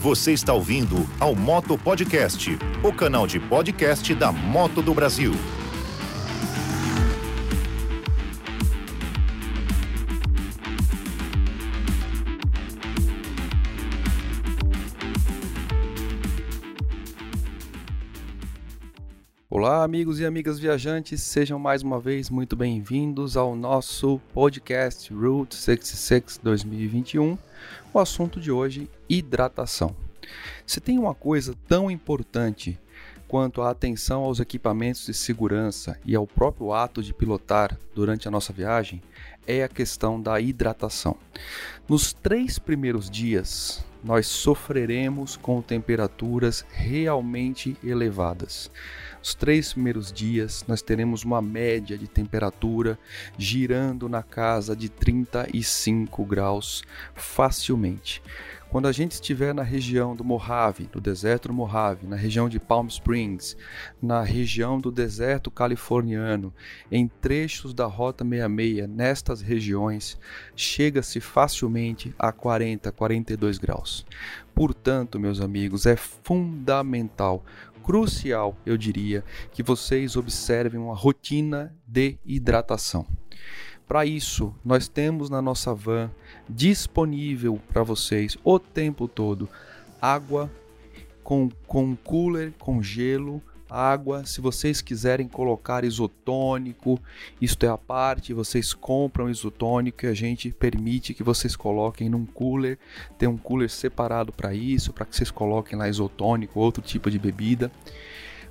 Você está ouvindo ao Moto Podcast, o canal de podcast da Moto do Brasil. Olá, amigos e amigas viajantes, sejam mais uma vez muito bem-vindos ao nosso podcast Route 66 2021. O assunto de hoje: hidratação. Se tem uma coisa tão importante quanto a atenção aos equipamentos de segurança e ao próprio ato de pilotar durante a nossa viagem, é a questão da hidratação. Nos três primeiros dias, nós sofreremos com temperaturas realmente elevadas. Os três primeiros dias nós teremos uma média de temperatura girando na casa de 35 graus facilmente. Quando a gente estiver na região do Mojave, do deserto do Mojave, na região de Palm Springs, na região do deserto californiano, em trechos da Rota 66, nestas regiões, chega-se facilmente a 40, 42 graus. Portanto, meus amigos, é fundamental crucial, eu diria, que vocês observem uma rotina de hidratação. Para isso, nós temos na nossa van disponível para vocês o tempo todo água com, com cooler, com gelo, água. Se vocês quiserem colocar isotônico, isto é a parte, vocês compram isotônico e a gente permite que vocês coloquem num cooler. Tem um cooler separado para isso, para que vocês coloquem lá isotônico, outro tipo de bebida.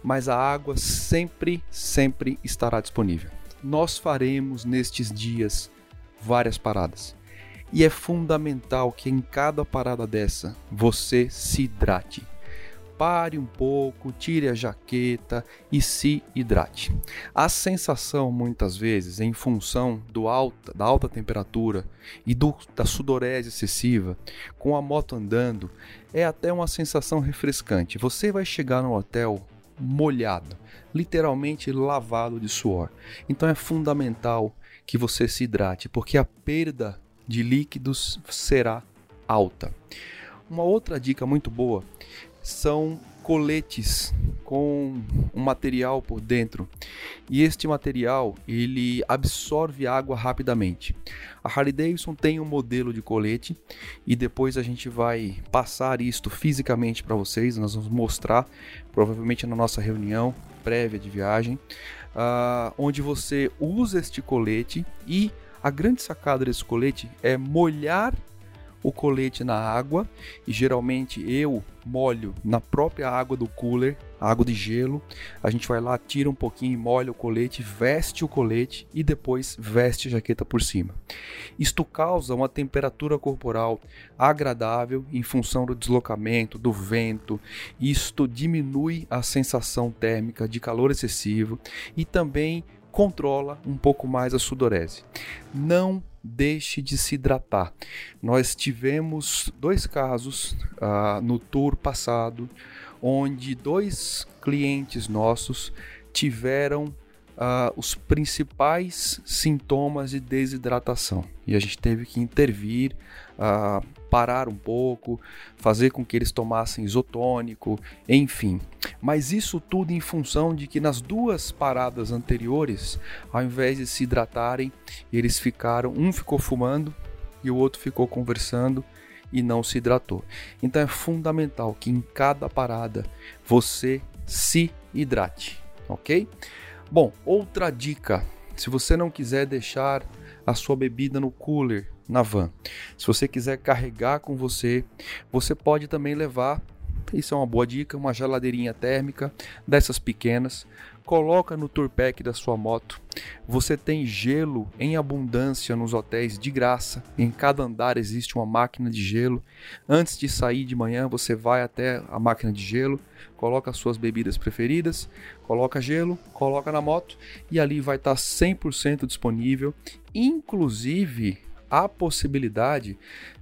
Mas a água sempre, sempre estará disponível. Nós faremos nestes dias várias paradas. E é fundamental que em cada parada dessa você se hidrate pare um pouco, tire a jaqueta e se hidrate. A sensação muitas vezes, em função do alta, da alta temperatura e do, da sudorese excessiva, com a moto andando, é até uma sensação refrescante. Você vai chegar no hotel molhado, literalmente lavado de suor. Então é fundamental que você se hidrate, porque a perda de líquidos será alta. Uma outra dica muito boa são coletes com um material por dentro e este material ele absorve água rapidamente. A Harley Davidson tem um modelo de colete e depois a gente vai passar isto fisicamente para vocês. Nós vamos mostrar provavelmente na nossa reunião prévia de viagem, uh, onde você usa este colete e a grande sacada desse colete é molhar o colete na água e geralmente eu molho na própria água do cooler, água de gelo. A gente vai lá, tira um pouquinho, molha o colete, veste o colete e depois veste a jaqueta por cima. Isto causa uma temperatura corporal agradável em função do deslocamento, do vento. Isto diminui a sensação térmica de calor excessivo e também controla um pouco mais a sudorese. Não deixe de se hidratar. Nós tivemos dois casos uh, no tour passado onde dois clientes nossos tiveram uh, os principais sintomas de desidratação e a gente teve que intervir, uh, parar um pouco, fazer com que eles tomassem isotônico, enfim. Mas isso tudo em função de que nas duas paradas anteriores, ao invés de se hidratarem, eles ficaram, um ficou fumando e o outro ficou conversando e não se hidratou. Então é fundamental que em cada parada você se hidrate, ok? Bom, outra dica: se você não quiser deixar a sua bebida no cooler na van, se você quiser carregar com você, você pode também levar. Isso é uma boa dica, uma geladeirinha térmica dessas pequenas coloca no tour pack da sua moto. Você tem gelo em abundância nos hotéis de graça. Em cada andar existe uma máquina de gelo. Antes de sair de manhã, você vai até a máquina de gelo, coloca as suas bebidas preferidas, coloca gelo, coloca na moto e ali vai estar 100% disponível, inclusive a possibilidade,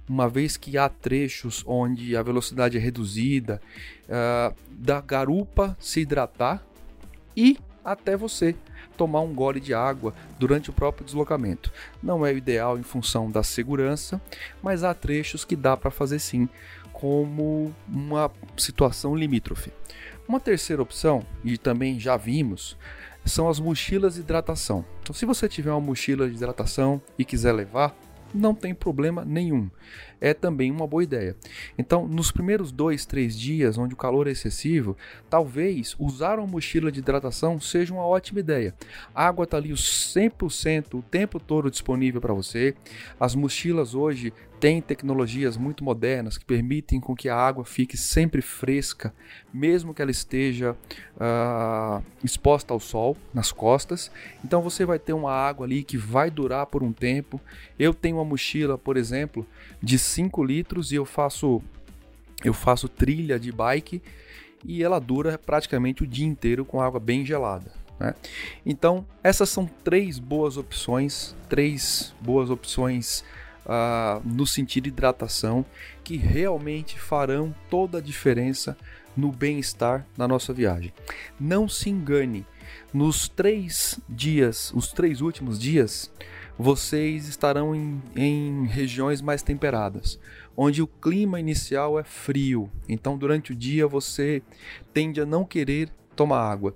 uma vez que há trechos onde a velocidade é reduzida, uh, da garupa se hidratar e até você tomar um gole de água durante o próprio deslocamento. Não é o ideal em função da segurança, mas há trechos que dá para fazer sim, como uma situação limítrofe. Uma terceira opção, e também já vimos, são as mochilas de hidratação. Então, se você tiver uma mochila de hidratação e quiser levar, não tem problema nenhum. É também uma boa ideia. Então, nos primeiros dois, três dias, onde o calor é excessivo, talvez usar uma mochila de hidratação seja uma ótima ideia. A água está ali 100% o tempo todo disponível para você. As mochilas hoje tem tecnologias muito modernas que permitem com que a água fique sempre fresca, mesmo que ela esteja uh, exposta ao sol nas costas. Então você vai ter uma água ali que vai durar por um tempo. Eu tenho uma mochila, por exemplo, de 5 litros e eu faço eu faço trilha de bike e ela dura praticamente o dia inteiro com água bem gelada. Né? Então essas são três boas opções, três boas opções uh, no sentido de hidratação que realmente farão toda a diferença no bem-estar na nossa viagem. Não se engane, nos três dias, os três últimos dias, vocês estarão em, em, regiões mais temperadas, onde o clima inicial é frio. Então, durante o dia, você tende a não querer tomar água.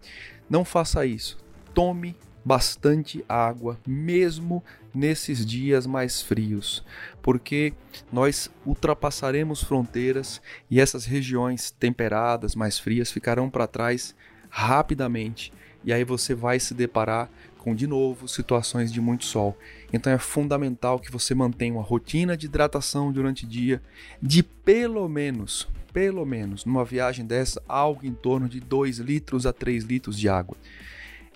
Não faça isso. Tome bastante água, mesmo nesses dias mais frios, porque nós ultrapassaremos fronteiras e essas regiões temperadas, mais frias, ficarão para trás rapidamente. E aí você vai se deparar com de novo situações de muito sol. Então é fundamental que você mantenha uma rotina de hidratação durante o dia de pelo menos, pelo menos, numa viagem dessa, algo em torno de 2 litros a 3 litros de água.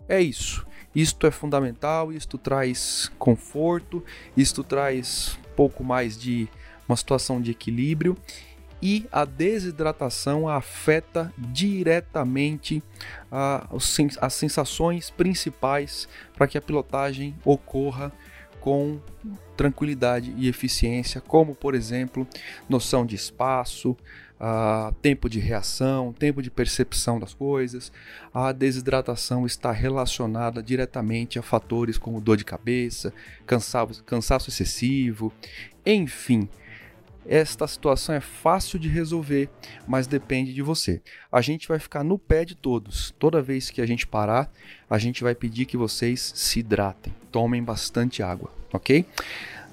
É isso. Isto é fundamental, isto traz conforto, isto traz pouco mais de uma situação de equilíbrio e a desidratação afeta diretamente as sensações principais para que a pilotagem ocorra com tranquilidade e eficiência, como por exemplo, noção de espaço, uh, tempo de reação, tempo de percepção das coisas. A desidratação está relacionada diretamente a fatores como dor de cabeça, cansaço, cansaço excessivo, enfim. Esta situação é fácil de resolver, mas depende de você. A gente vai ficar no pé de todos. Toda vez que a gente parar, a gente vai pedir que vocês se hidratem, tomem bastante água, ok?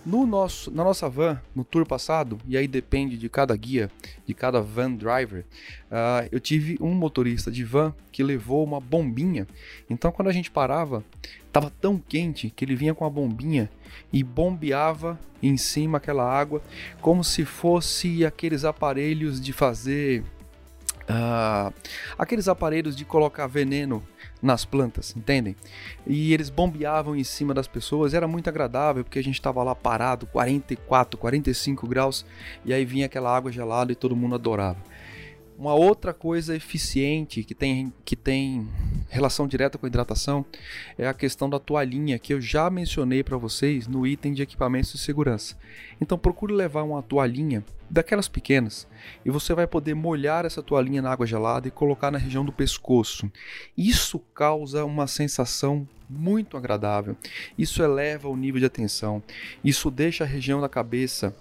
No nosso, na nossa van, no tour passado, e aí depende de cada guia, de cada van driver, uh, eu tive um motorista de van que levou uma bombinha. Então, quando a gente parava, estava tão quente que ele vinha com a bombinha e bombeava em cima aquela água, como se fosse aqueles aparelhos de fazer. Uh, aqueles aparelhos de colocar veneno nas plantas, entendem? E eles bombeavam em cima das pessoas, era muito agradável porque a gente estava lá parado, 44, 45 graus, e aí vinha aquela água gelada e todo mundo adorava. Uma outra coisa eficiente que tem, que tem relação direta com a hidratação é a questão da toalhinha que eu já mencionei para vocês no item de equipamentos de segurança. Então procure levar uma toalhinha daquelas pequenas e você vai poder molhar essa toalhinha na água gelada e colocar na região do pescoço. Isso causa uma sensação muito agradável. Isso eleva o nível de atenção. Isso deixa a região da cabeça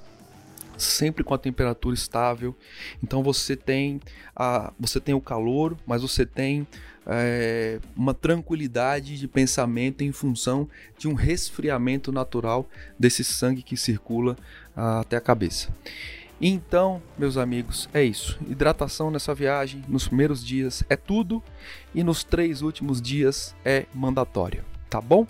sempre com a temperatura estável. Então você tem a, você tem o calor, mas você tem é, uma tranquilidade de pensamento em função de um resfriamento natural desse sangue que circula a, até a cabeça. Então, meus amigos, é isso. Hidratação nessa viagem nos primeiros dias é tudo e nos três últimos dias é mandatório, tá bom?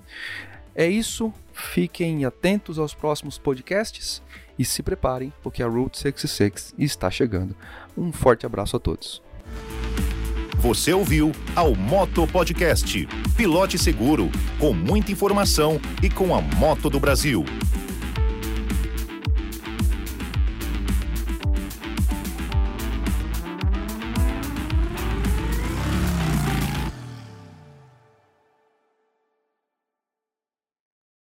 É isso. Fiquem atentos aos próximos podcasts e se preparem, porque a Route 66 está chegando. Um forte abraço a todos. Você ouviu ao Moto Podcast. Pilote seguro, com muita informação e com a moto do Brasil.